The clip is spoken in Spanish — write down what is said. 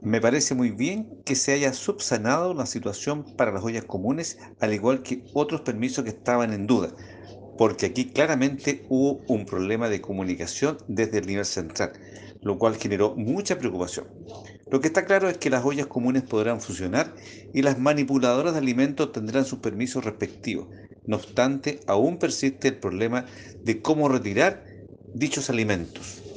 Me parece muy bien que se haya subsanado la situación para las ollas comunes, al igual que otros permisos que estaban en duda, porque aquí claramente hubo un problema de comunicación desde el nivel central, lo cual generó mucha preocupación. Lo que está claro es que las ollas comunes podrán funcionar y las manipuladoras de alimentos tendrán sus permisos respectivos. No obstante, aún persiste el problema de cómo retirar dichos alimentos.